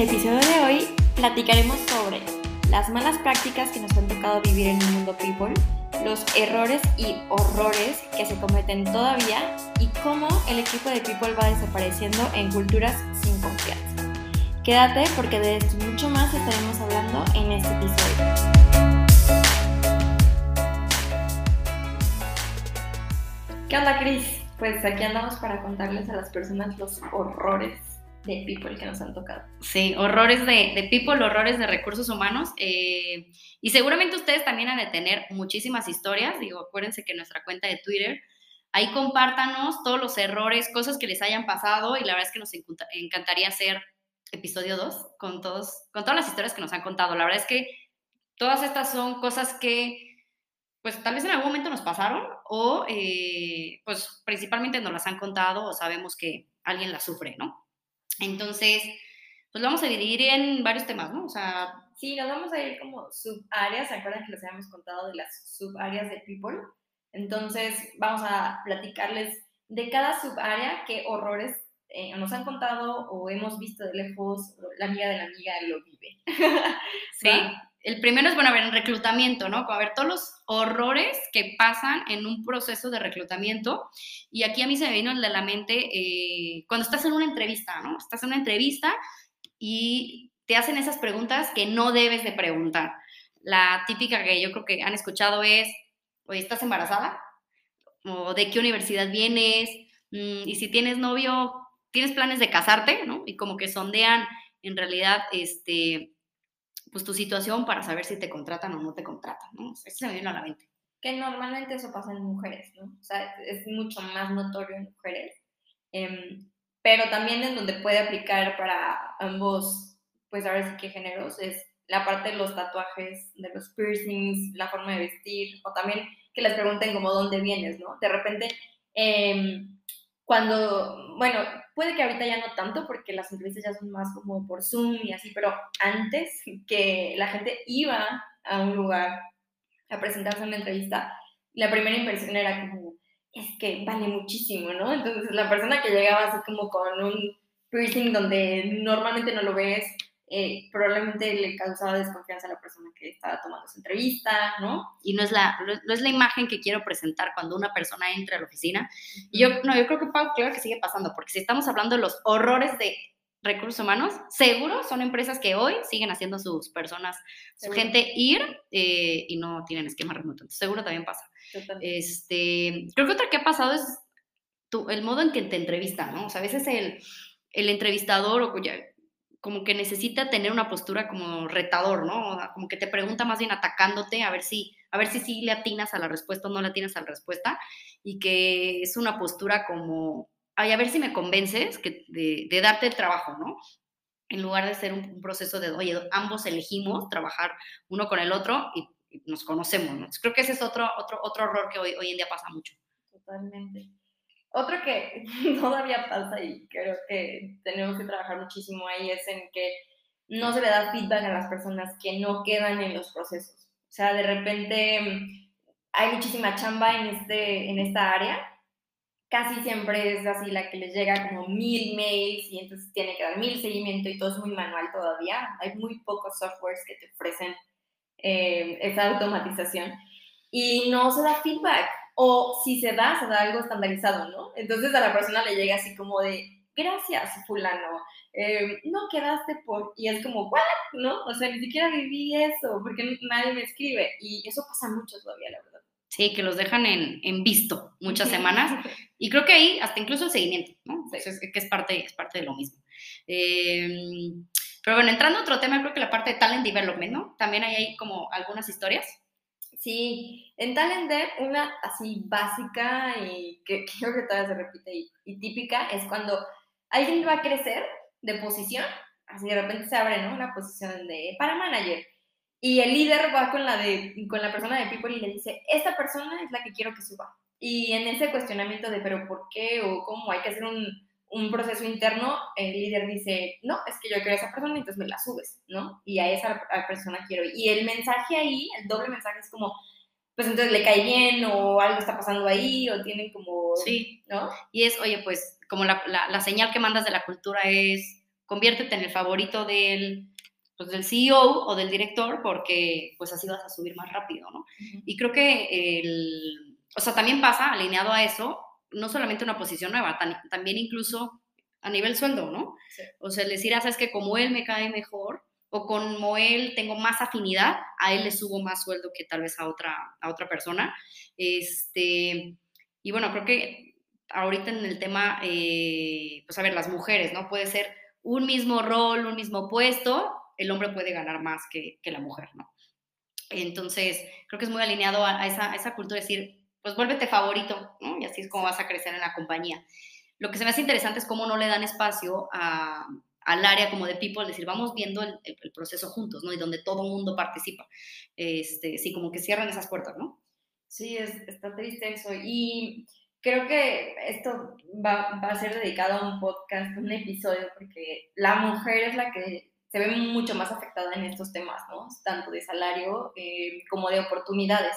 el episodio de hoy platicaremos sobre las malas prácticas que nos han tocado vivir en el mundo people, los errores y horrores que se cometen todavía y cómo el equipo de people va desapareciendo en culturas sin confianza. Quédate porque de esto y mucho más estaremos hablando en este episodio. ¿Qué onda, Cris? Pues aquí andamos para contarles a las personas los horrores de people que nos han tocado. Sí, horrores de, people, horrores de recursos humanos. Eh, y seguramente ustedes también han de tener muchísimas historias. Digo, acuérdense que nuestra cuenta de Twitter, ahí compártanos todos los errores, cosas que les hayan pasado. Y la verdad es que nos encantaría hacer episodio 2 con, todos, con todas las historias que nos han contado. La verdad es que todas estas son cosas que pues tal vez en algún momento nos pasaron o eh, pues principalmente nos las han contado o sabemos que alguien las sufre, ¿no? Entonces, pues lo vamos a dividir en varios temas, ¿no? O sea... Sí, nos vamos a ir como subáreas, ¿se acuerdan que les habíamos contado de las subáreas de People? Entonces, vamos a platicarles de cada subárea qué horrores eh, nos han contado o hemos visto de lejos, la amiga de la amiga lo vive. sí, el primero es, bueno, a ver, en reclutamiento, ¿no? A ver todos los horrores que pasan en un proceso de reclutamiento. Y aquí a mí se me vino de la mente eh, cuando estás en una entrevista, ¿no? Estás en una entrevista y te hacen esas preguntas que no debes de preguntar. La típica que yo creo que han escuchado es, oye, ¿estás embarazada? ¿O de qué universidad vienes? Mm, y si tienes novio, ¿tienes planes de casarte? ¿no? Y como que sondean en realidad, este, pues tu situación para saber si te contratan o no te contratan, ¿no? Eso se me viene a la mente. Que normalmente eso pasa en mujeres, ¿no? O sea, es mucho más notorio en mujeres, em, pero también en donde puede aplicar para ambos, pues ahora sí que géneros, es la parte de los tatuajes, de los piercings, la forma de vestir, o también que les pregunten como dónde vienes, ¿no? De repente, eh, cuando, bueno, puede que ahorita ya no tanto porque las entrevistas ya son más como por Zoom y así, pero antes que la gente iba a un lugar a presentarse en una entrevista, la primera impresión era como, es que vale muchísimo, ¿no? Entonces la persona que llegaba así como con un piercing donde normalmente no lo ves, eh, probablemente le causaba desconfianza a la persona que estaba tomando su entrevista, ¿no? Y no es la, no es la imagen que quiero presentar cuando una persona entra a la oficina. Y yo, no, yo creo que, Pau, claro que sigue pasando, porque si estamos hablando de los horrores de recursos humanos, seguro son empresas que hoy siguen haciendo sus personas, su gente ir eh, y no tienen esquema remoto. Entonces, seguro también pasa. Este, creo que otra que ha pasado es tu, el modo en que te entrevistan, ¿no? O sea, a veces el, el entrevistador o ya, como que necesita tener una postura como retador, ¿no? Como que te pregunta más bien atacándote a ver si, a ver si sí le atinas a la respuesta o no le atinas a la respuesta y que es una postura como, ay, a ver si me convences que, de, darte el trabajo, ¿no? En lugar de ser un, proceso de, oye, ambos elegimos trabajar uno con el otro y, nos conocemos, ¿no? creo que ese es otro, otro, otro error que hoy, hoy en día pasa mucho. Totalmente. Otro que todavía pasa y creo que tenemos que trabajar muchísimo ahí es en que no se le da feedback a las personas que no quedan en los procesos. O sea, de repente hay muchísima chamba en, este, en esta área. Casi siempre es así la que les llega como mil mails y entonces tiene que dar mil seguimiento y todo es muy manual todavía. Hay muy pocos softwares que te ofrecen eh, esa automatización y no se da feedback o si se da, se da algo estandarizado, ¿no? Entonces a la persona le llega así como de, gracias, fulano, eh, no quedaste por, y es como, ¿what? ¿No? O sea, ni siquiera viví eso, porque nadie me escribe, y eso pasa mucho todavía, la verdad. Sí, que los dejan en, en visto muchas semanas, y creo que ahí hasta incluso el seguimiento, ¿no? es, que es parte, es parte de lo mismo. Em, pero bueno, entrando a otro tema, creo que la parte de talent development, ¿no? También hay ahí como algunas historias Sí, en Talent una así básica y que, creo que todavía se repite y, típica es cuando alguien va a crecer de posición, así de repente se abre, ¿no? Una posición de para manager y el líder va con la de con la persona de people y le dice, "Esta persona es la que quiero que suba." Y en ese cuestionamiento de, "¿Pero por qué?" o "¿Cómo hay que hacer un un proceso interno, el líder dice, no, es que yo quiero a esa persona, entonces me la subes, ¿no? Y a esa persona quiero. Y el mensaje ahí, el doble mensaje es como, pues entonces le cae bien o algo está pasando ahí o tienen como... Sí, ¿no? Y es, oye, pues como la, la, señal que mandas de la cultura es conviértete en el favorito del, pues, del CEO o del director porque pues así vas a subir más rápido, ¿no? Y creo que el, o sea, también pasa alineado a eso, no solamente una posición nueva, también incluso a nivel sueldo, ¿no? O sea, decir, ah, sabes que como él me cae mejor, o como él tengo más afinidad, a él le subo más sueldo que tal vez a otra, a otra persona. Este, y bueno, creo que ahorita en el tema, eh, pues a ver, las mujeres, ¿no? Puede ser un mismo rol, un mismo puesto, el hombre puede ganar más que, que la mujer, ¿no? Entonces, creo que es muy alineado a, esa, a esa cultura de decir, pues vuélvete favorito, ¿no? Y así es como vas a crecer en la compañía. Lo que se me hace interesante es cómo no le dan espacio a, al área como de people, decir, vamos viendo el, el, proceso juntos, ¿no? Y donde todo el mundo participa. Este, sí, como que cierran esas puertas, ¿no? Sí, es, está triste eso. Y creo que esto va, va, a ser dedicado a un podcast, un episodio, porque la mujer es la que se ve mucho más afectada en estos temas, ¿no? Tanto de salario eh, como de oportunidades.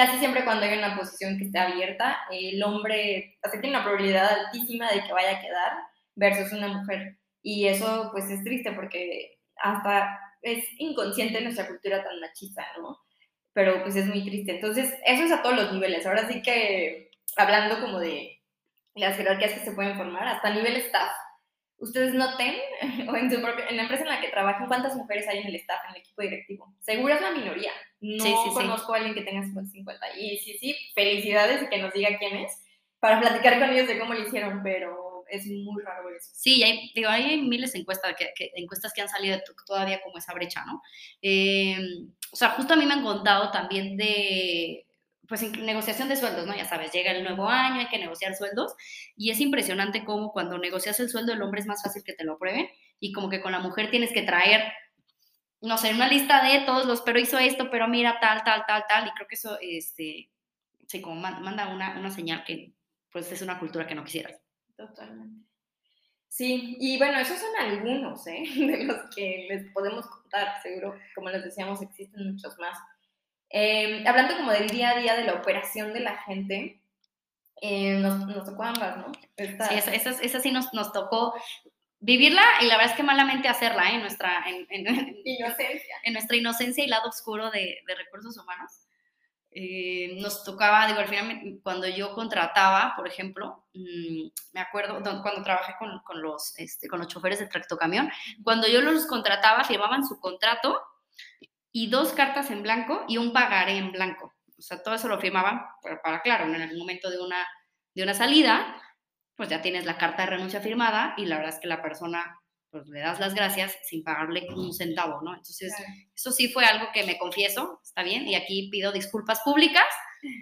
Casi siempre cuando hay una posición que esté abierta, el hombre así tiene una probabilidad altísima de que vaya a quedar versus una mujer. Y eso pues es triste porque hasta es inconsciente nuestra cultura tan machista, ¿no? Pero pues es muy triste. Entonces, eso es a todos los niveles. Ahora sí que hablando como de las jerarquías que se pueden formar, hasta nivel staff, ustedes noten, o en, su propia, en la empresa en la que trabajan, cuántas mujeres hay en el staff, en el equipo directivo. Seguro es la minoría. No sí, sí, conozco a alguien que tenga 50. Y sí, sí, felicidades y que nos diga quién es, para platicar con ellos de cómo lo hicieron, pero es muy raro eso. Sí, hay, digo, hay miles de encuestas que, encuestas que han salido todavía como esa brecha, ¿no? Em, o sea, justo a mí me han contado también de, pues, negociación de sueldos, ¿no? Ya sabes, llega el nuevo año, hay que negociar sueldos, y es impresionante cómo cuando negocias el sueldo, el hombre es más fácil que te lo aprueben, y como que con la mujer tienes que traer no sé, una lista de todos los, pero hizo esto, pero mira, tal, tal, tal, tal, y creo que eso, este, sí, como manda una, una señal que, pues, es una cultura que no quisieras. Totalmente. Sí, y bueno, esos son algunos ¿eh? de los que les podemos contar, seguro, como les decíamos, existen muchos más. Em, hablando como del día a día de la operación de la gente, eh, nos, nos, tocó ambas, ¿no? Sí, esa, esa, esa, sí nos, nos tocó vivirla y la verdad es que malamente hacerla ¿eh? en nuestra en, en, inocencia. En nuestra inocencia y lado oscuro de, de recursos humanos. Eh, nos tocaba, digo, al final, cuando yo contrataba, por ejemplo, mm, me acuerdo cuando trabajé con, con los, este, con los choferes de tractocamión, cuando yo los contrataba, firmaban su contrato y dos cartas en blanco y un pagaré en blanco. O sea, todo eso lo firmaban para, para claro, en el momento de una, de una salida, pues ya tienes la carta de renuncia firmada y la verdad es que la persona pues le das las gracias sin pagarle un centavo, ¿no? Entonces, eso sí fue algo que me confieso, está bien, y aquí pido disculpas públicas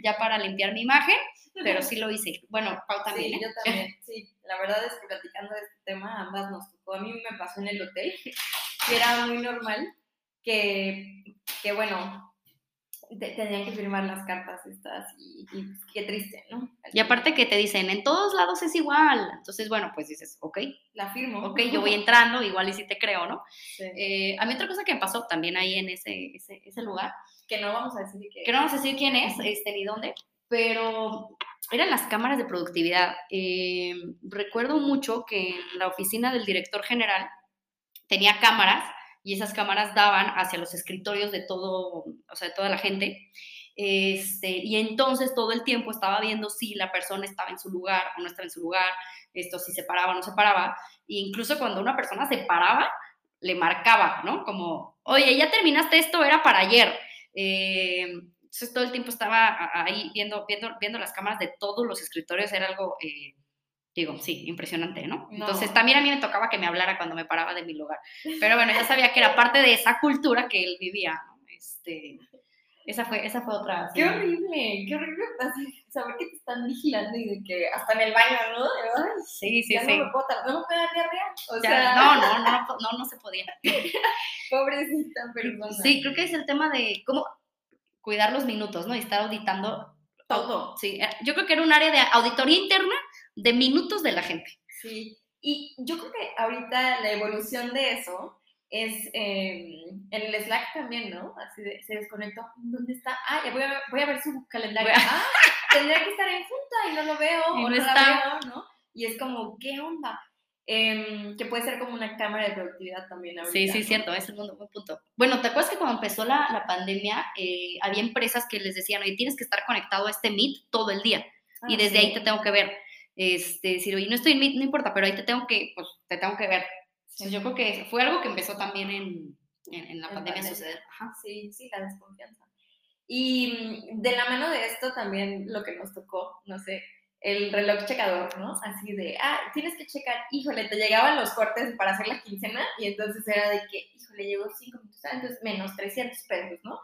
ya para limpiar mi imagen, pero sí lo hice. Bueno, Pau también. Sí, ¿eh? yo también, sí. La verdad es que platicando de este tema, ambas nos tocó. A mí me pasó en el hotel, que era muy normal, que, que bueno, tenían que firmar las cartas estas y, qué triste, ¿no? Y aparte que te dicen, en todos lados es igual. Entonces, bueno, pues dices, ok. La firmo. Ok, yo voy entrando, igual y sí te creo, ¿no? Eh, a mí otra cosa que me pasó también ahí en ese, ese, ese lugar. Que no vamos a decir Que no vamos a decir quién es, este, ni dónde, pero eran las cámaras de productividad. Eh, recuerdo mucho que en la oficina del director general tenía cámaras y esas cámaras daban hacia los escritorios de todo, o sea, de toda la gente. Este, y entonces todo el tiempo estaba viendo si la persona estaba en su lugar o no estaba en su lugar, esto si se paraba o no se paraba. E incluso cuando una persona se paraba, le marcaba, ¿no? Como, oye, ya terminaste esto, era para ayer. Eh, entonces todo el tiempo estaba ahí viendo, viendo, viendo las cámaras de todos los escritorios, era algo eh, Digo, sí, impresionante, ¿no? Entonces también a mí me tocaba que me hablara cuando me paraba de mi lugar. Pero bueno, ya sabía que era parte de esa cultura que él vivía. Este, esa fue, esa fue otra. Qué horrible, qué horrible saber que te están vigilando y de que hasta en el baño, ¿no? ¿verdad? Sí, sí, ya sí. No me puedo, no me puedo dar diarrea. O sea... no, no, no, no, no se podía. Pobrecita persona. Sí, creo que es el tema de cómo cuidar los minutos, ¿no? Y estar auditando todo. Sí, eh, yo creo que era un área de auditoría interna de minutos de la gente. Sí, y yo creo que ahorita la evolución de eso es em, en el Slack también, ¿no? Así de, se desconectó. ¿Dónde está? Ah, ya voy a, voy a ver su calendario. Ah, tendría que estar en junta y no lo veo, y o no, está. la veo, ¿no? Y es como, ¿qué onda? em, que puede ser como una cámara de productividad también. Ahorita, Sí, sí, ¿no? cierto, es un buen punto. Bueno, ¿te acuerdas que cuando empezó la, la pandemia eh, había empresas que les decían, oye, tienes que estar conectado a este Meet todo el día y Ah, desde sí. ahí te tengo que ver? Este, decir, oye, no estoy en Meet, no importa, pero ahí te tengo que, pues, te tengo que ver. Entonces, yo creo que fue algo que empezó también en, en, en la En pandemia a suceder. Ajá. Sí, sí, la desconfianza. Y mm, de la mano de esto también lo que nos tocó, no sé, el reloj checador, ¿no? Así de, ah, tienes que checar, híjole, te llegaban los cortes para hacer la quincena y entonces era de que, híjole, llegó cinco minutos antes, menos 300 pesos, ¿no?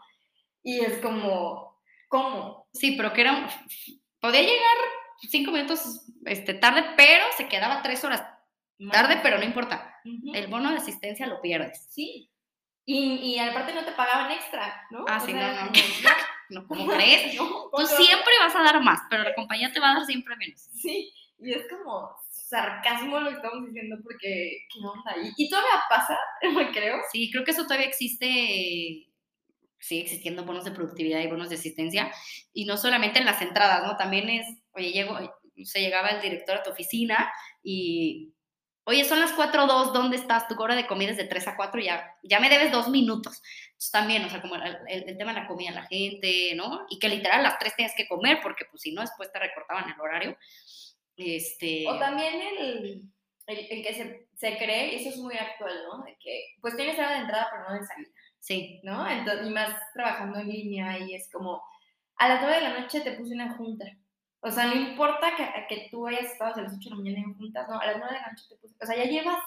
Y es como, ¿cómo? Sí, pero que era, podía llegar cinco minutos este, tarde, pero se quedaba tres horas tarde, pero no importa. Ujú. El bono de asistencia lo pierdes. Sí. Y, y aparte no te pagaban extra, ¿no? Ah, O sí, sea, no, no. como, No, ¿Cómo crees? no, Tú ¿cómo te vas a- siempre vas a dar más, pero la compañía te va a dar siempre menos. Sí, y es como sarcasmo lo que estamos diciendo porque, ¿qué onda? Y, y todavía pasa, creo. Sí, creo que eso todavía existe, sigue existiendo bonos de productividad y bonos de asistencia, y no solamente en las entradas, ¿no? También es, oye, llego, se llegaba el director a tu oficina y, oye, son las 4.02, ¿dónde estás? Tu hora de comida es de 3 a 4, ya, ya me debes dos minutos. Entonces también, o sea, como el, el- tema de la comida la gente, ¿no? Y que literal a las 3 tienes que comer, porque pues si no, después te recortaban el horario. Este... O también el, el, el que se, se cree, y eso es muy actual, ¿no? De que, pues tienes hora de entrada, pero no de salida, Sí, ¿no? Entonces, y más trabajando en línea, y es como, a las 9 de la noche te puse una junta. O sea, no importa que, que tú hayas estado desde las 8 de la mañana en juntas, no, a las 9 de la noche te puse, o sea, ya llevas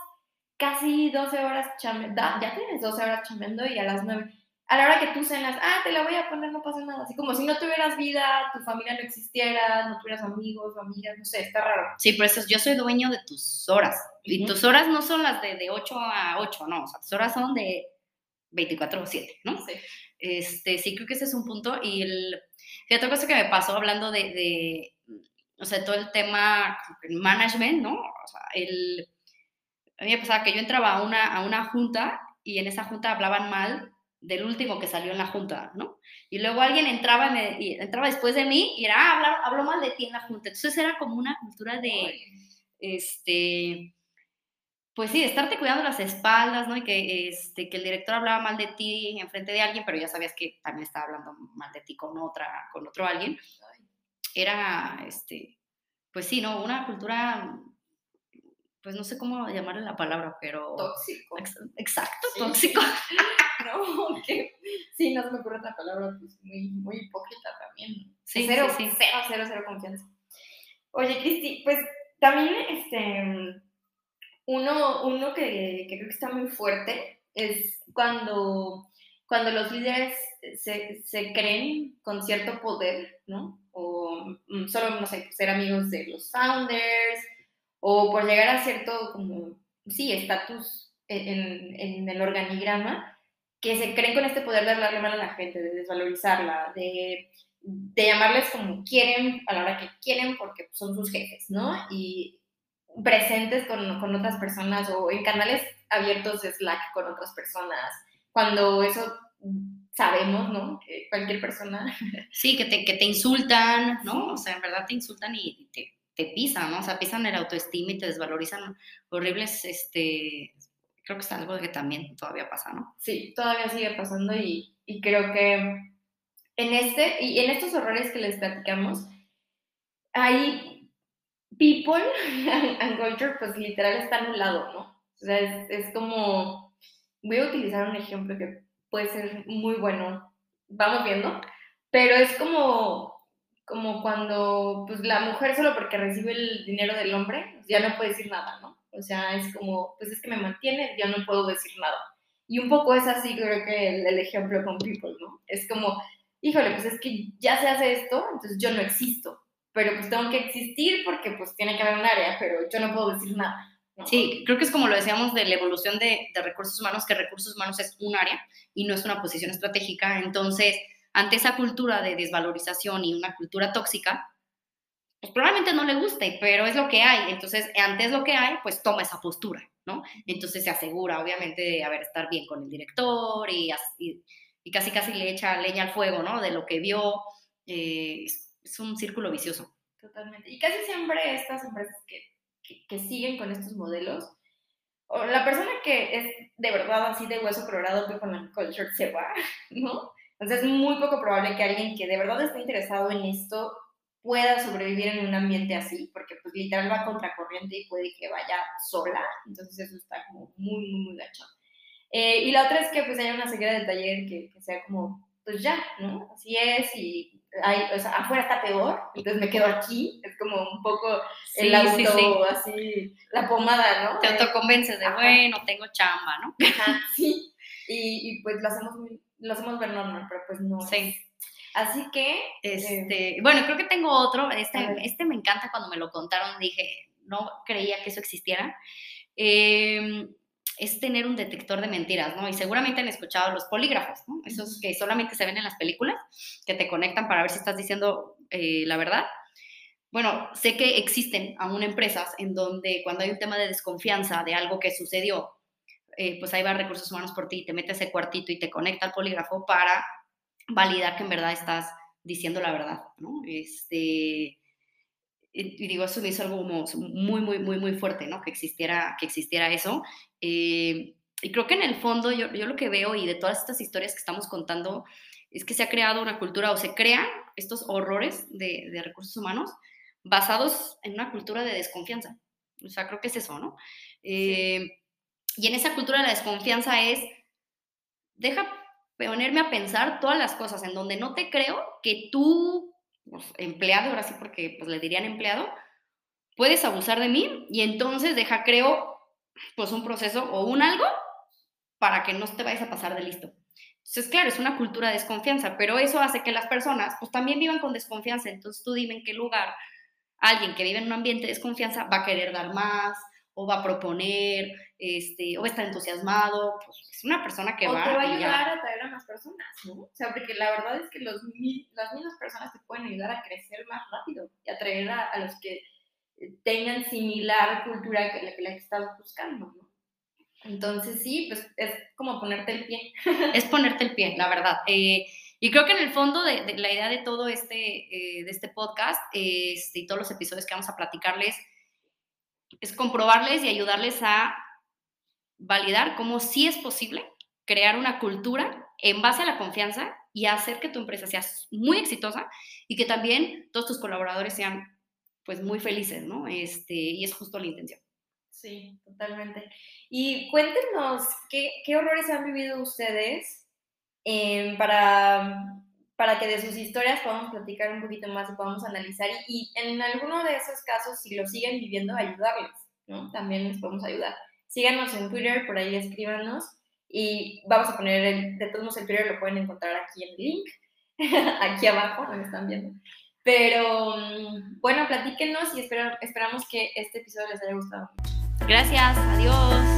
casi 12 horas chambeando, ya tienes 12 horas chambeando y a las 9, a la hora que tú cenas, ah, te la voy a poner, no pasa nada, así como si no tuvieras vida, tu familia no existiera, no tuvieras amigos o amigas, no sé, está raro. Sí, por eso yo soy dueño de tus horas. Y Ujú. tus horas no son las de, de 8 a 8, no. O sea, tus horas son de 24 a 7, ¿no? Sí. Este, sí, creo que ese es un punto. Y el, otra cosa que me pasó hablando de, de, o sea, todo el tema management, ¿no? O sea, el, a mí me pasaba que yo entraba a una, a una junta y en esa junta hablaban mal del último que salió en la junta, ¿no? Y luego alguien entraba, me- y entraba después de mí y era, ah, hablar, habló mal de ti en la junta. Entonces era como una cultura de, Ay, este, pues sí, estarte cuidando las espaldas, ¿no? Y que, este, que el director hablaba mal de ti enfrente de alguien, pero ya sabías que también estaba hablando mal de ti con otra, con otro alguien. Era, este, pues sí, ¿no? Una cultura, pues no sé cómo llamarle la palabra, pero... Tóxico. Ex- Exacto, Sí. tóxico. No, que sí, no se me ocurre otra palabra, pues muy, muy hipócrita también. cero, sí, sí. cero, cero, cero confianza. Oye, Cristi, pues también este, uno, uno que, creo que está muy fuerte es cuando, cuando los líderes se, se creen con cierto poder, ¿no? O mm, solo, no sé, ser amigos de los founders, o por llegar a cierto, como, sí, estatus en, en el organigrama, que se creen con este poder de hablarle mal a la gente, de desvalorizarla, de, de llamarles como quieren, a la hora que quieren, porque son sus jefes, ¿no? Y presentes con, con otras personas o en canales abiertos de Slack con otras personas, cuando eso sabemos, ¿no? Que cualquier persona Sí, que te, que te insultan, ¿no? O sea, en verdad te insultan y te, te pisan, ¿no? O sea, pisan el autoestima y te desvalorizan horribles, este, creo que es algo que también todavía pasa, ¿no? sí, todavía sigue pasando y, y creo que en este, y en estos horrores que les platicamos, hay people and culture, pues literal está anulado, ¿no? O sea, es, es como, voy a utilizar un ejemplo que puede ser muy bueno, vamos viendo, pero es como, como cuando pues la mujer solo porque recibe el dinero del hombre, ya no puede decir nada, ¿no? O sea, es como, pues es que me mantiene, ya no puedo decir nada. Y un poco es así, creo que el, el ejemplo con People, ¿no? Es como, híjole, pues es que ya se hace esto, entonces yo no existo, pero pues tengo que existir porque pues tiene que haber un área, pero yo no puedo decir nada. ¿no? Sí, creo que es como lo decíamos de la evolución de, de recursos humanos, que recursos humanos es un área y no es una posición estratégica. Entonces, ante esa cultura de desvalorización y una cultura tóxica, pues probablemente no le guste, pero es lo que hay. Entonces, antes lo que hay, pues toma esa postura, ¿no? Entonces se asegura, obviamente, de haber estar bien con el director y, y, y casi casi le echa leña al fuego, ¿no? De lo que vio. eh, es, un círculo vicioso. Totalmente. Y casi siempre estas empresas que, que, siguen con estos modelos, o la persona que es de verdad así de hueso colorado que con la culture se va, ¿no? Entonces es muy poco probable que alguien que de verdad esté interesado en esto pueda sobrevivir en un ambiente así, porque pues literal va contracorriente y puede que vaya sola, entonces eso está como muy, muy, muy gacho. Eh, y la otra es que pues haya una seguida de taller que, que, sea como, pues ya, ¿no? Así es y hay, o sea, afuera está peor, entonces me quedo aquí, es como un poco el auto, así, la pomada, ¿no? Te autoconvences de, bueno, tengo chamba, ¿no? Ajá, sí, y, y, pues lo hacemos, lo hacemos ver normal, pero pues no. Sí. Así que... Este, eh, bueno, creo que tengo otro, este, este me encanta cuando me lo contaron, dije, no creía que eso existiera. Eh, es tener un detector de mentiras, ¿no? Y seguramente han escuchado los polígrafos, ¿no? Esos que solamente se ven en las películas, que te conectan para ver si estás diciendo eh, la verdad. Bueno, sé que existen aún empresas en donde cuando hay un tema de desconfianza de algo que sucedió, eh, pues ahí va recursos humanos por ti, te mete ese cuartito y te conecta al polígrafo para validar que en verdad estás diciendo la verdad, ¿no? Este, y digo, eso me hizo algo muy, muy, muy, muy fuerte, ¿no? Que existiera, que existiera eso. Eh, y creo que en el fondo yo, yo, lo que veo y de todas estas historias que estamos contando es que se ha creado una cultura o se crean estos horrores de, de recursos humanos basados en una cultura de desconfianza. O sea, creo que es eso, ¿no? Eh, y en esa cultura de la desconfianza es, deja ponerme a pensar todas las cosas en donde no te creo que tú empleado, ahora sí porque pues le dirían empleado, puedes abusar de mí y entonces deja, creo, pues un proceso o un algo para que no te vayas a pasar de listo. Entonces, claro, es una cultura de desconfianza, pero eso hace que las personas pues también vivan con desconfianza. Entonces, tú dime en qué lugar alguien que vive en un ambiente de desconfianza va a querer dar más, o va a proponer, este, o está entusiasmado, pues es una persona que va. O te va a ayudar a atraer a más personas, ¿no? O sea, porque la verdad es que los, las mismas personas te pueden ayudar a crecer más rápido y atraer a, a los que tengan similar cultura que la que, la estás buscando, ¿no? Entonces sí, pues es como ponerte el pie. es ponerte el pie, la verdad. Eh, y creo que en el fondo de, la idea de todo este, eh, de este podcast este, y todos los episodios que vamos a platicarles es comprobarles y ayudarles a validar cómo sí es posible crear una cultura en base a la confianza y hacer que tu empresa sea muy exitosa y que también todos tus colaboradores sean pues muy felices, ¿no? Este, y es justo la intención. Sí, totalmente. Y cuéntenos, ¿qué, qué horrores han vivido ustedes eh, para para que de sus historias podamos platicar un poquito más y podamos analizar y, en alguno de esos casos, si lo siguen viviendo, ayudarles, ¿no? También les podemos ayudar. Síganos en Twitter, por ahí escríbanos y vamos a poner, el, de todos modos el Twitter lo pueden encontrar aquí en el link, aquí abajo, donde están viendo. Pero mm, bueno, platíquenos y esperamos que este episodio les haya gustado mucho. Gracias, adiós.